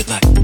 you like.